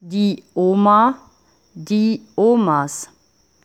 die Oma, die Omas.